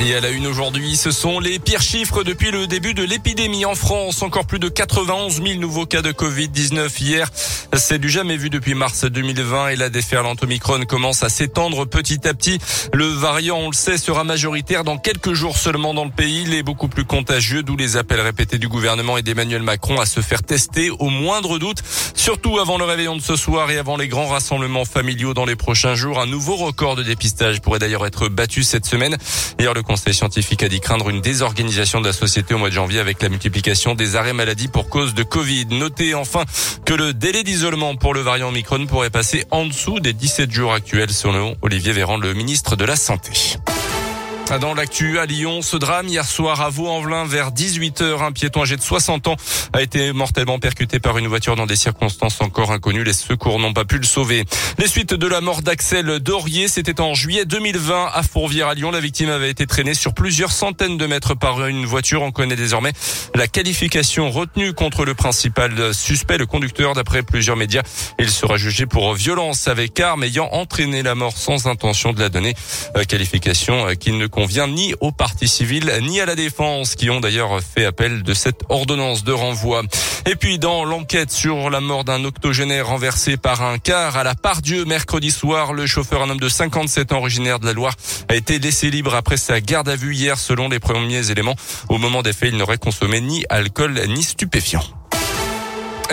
Et à la une aujourd'hui, ce sont les pires chiffres depuis le début de l'épidémie en France. Encore plus de 91 000 nouveaux cas de Covid-19 hier. C'est du jamais vu depuis mars 2020 et la déferlante Omicron commence à s'étendre petit à petit. Le variant, on le sait, sera majoritaire dans quelques jours seulement dans le pays. Il est beaucoup plus contagieux, d'où les appels répétés du gouvernement et d'Emmanuel Macron à se faire tester au moindre doute. Surtout avant le réveillon de ce soir et avant les grands rassemblements familiaux dans les prochains jours. Un nouveau record de dépistage pourrait d'ailleurs être battu cette semaine. Le conseil scientifique a dit craindre une désorganisation de la société au mois de janvier avec la multiplication des arrêts maladie pour cause de Covid. Notez enfin que le délai d'isolement pour le variant Omicron pourrait passer en dessous des 17 jours actuels selon Olivier Véran, le ministre de la Santé. Dans l'actu à Lyon, ce drame hier soir à Vaux-en-Velin vers 18h, un piéton âgé de 60 ans a été mortellement percuté par une voiture dans des circonstances encore inconnues. Les secours n'ont pas pu le sauver. Les suites de la mort d'Axel Dorier, c'était en juillet 2020 à Fourvière à Lyon. La victime avait été traînée sur plusieurs centaines de mètres par une voiture. On connaît désormais la qualification retenue contre le principal suspect, le conducteur. D'après plusieurs médias, il sera jugé pour violence avec arme ayant entraîné la mort sans intention de la donner. Euh, qualification euh, qui ne convient ni aux partis civils ni à la défense qui ont d'ailleurs fait appel de cette ordonnance de renvoi. Et puis dans l'enquête sur la mort d'un octogénaire renversé par un car à la part Dieu mercredi soir, le chauffeur, un homme de 57 ans originaire de la Loire, a été laissé libre après sa garde à vue hier selon les premiers éléments. Au moment des faits, il n'aurait consommé ni alcool ni stupéfiant.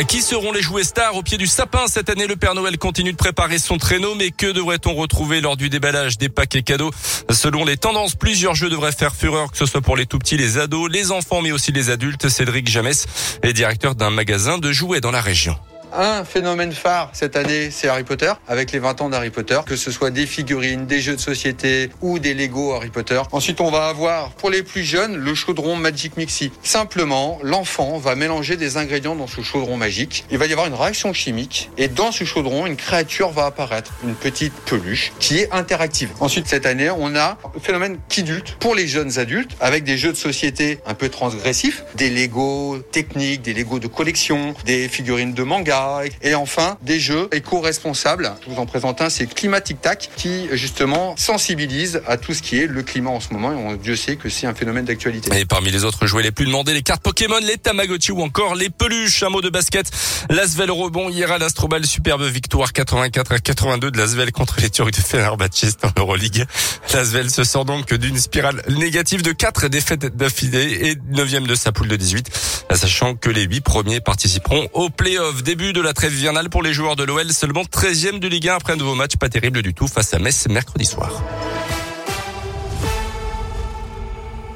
Qui seront les jouets stars au pied du sapin cette année? Le Père Noël continue de préparer son traîneau, mais que devrait-on retrouver lors du déballage des paquets cadeaux? Selon les tendances, plusieurs jeux devraient faire fureur, que ce soit pour les tout petits, les ados, les enfants, mais aussi les adultes. Cédric Jamès est directeur d'un magasin de jouets dans la région. Un phénomène phare cette année, c'est Harry Potter, avec les 20 ans d'Harry Potter, que ce soit des figurines, des jeux de société ou des Lego Harry Potter. Ensuite, on va avoir, pour les plus jeunes, le chaudron Magic Mixi. Simplement, l'enfant va mélanger des ingrédients dans ce chaudron magique. Il va y avoir une réaction chimique et dans ce chaudron, une créature va apparaître, une petite peluche qui est interactive. Ensuite, cette année, on a le phénomène Kidulte pour les jeunes adultes, avec des jeux de société un peu transgressifs, des Lego techniques, des Lego de collection, des figurines de manga, et enfin, des jeux éco-responsables. Je vous en présente un, c'est Climatic Tac, qui justement sensibilise à tout ce qui est le climat en ce moment. Et Dieu sait que c'est un phénomène d'actualité. Et parmi les autres jouets les plus demandés, les cartes Pokémon, les Tamagotchi ou encore les peluches. Un mot de basket. L'Asvel rebond hier à l'Astrobal. Superbe victoire 84 à 82 de l'Asvel contre les Turcs de Fenerbahçe en Euroleague. L'Asvel se sort donc d'une spirale négative de 4 défaites d'affilée et 9 de sa poule de 18, sachant que les 8 premiers participeront au play-off. De la trêve hivernale pour les joueurs de l'OL, seulement 13e de Ligue 1 après un nouveau match pas terrible du tout face à Metz mercredi soir.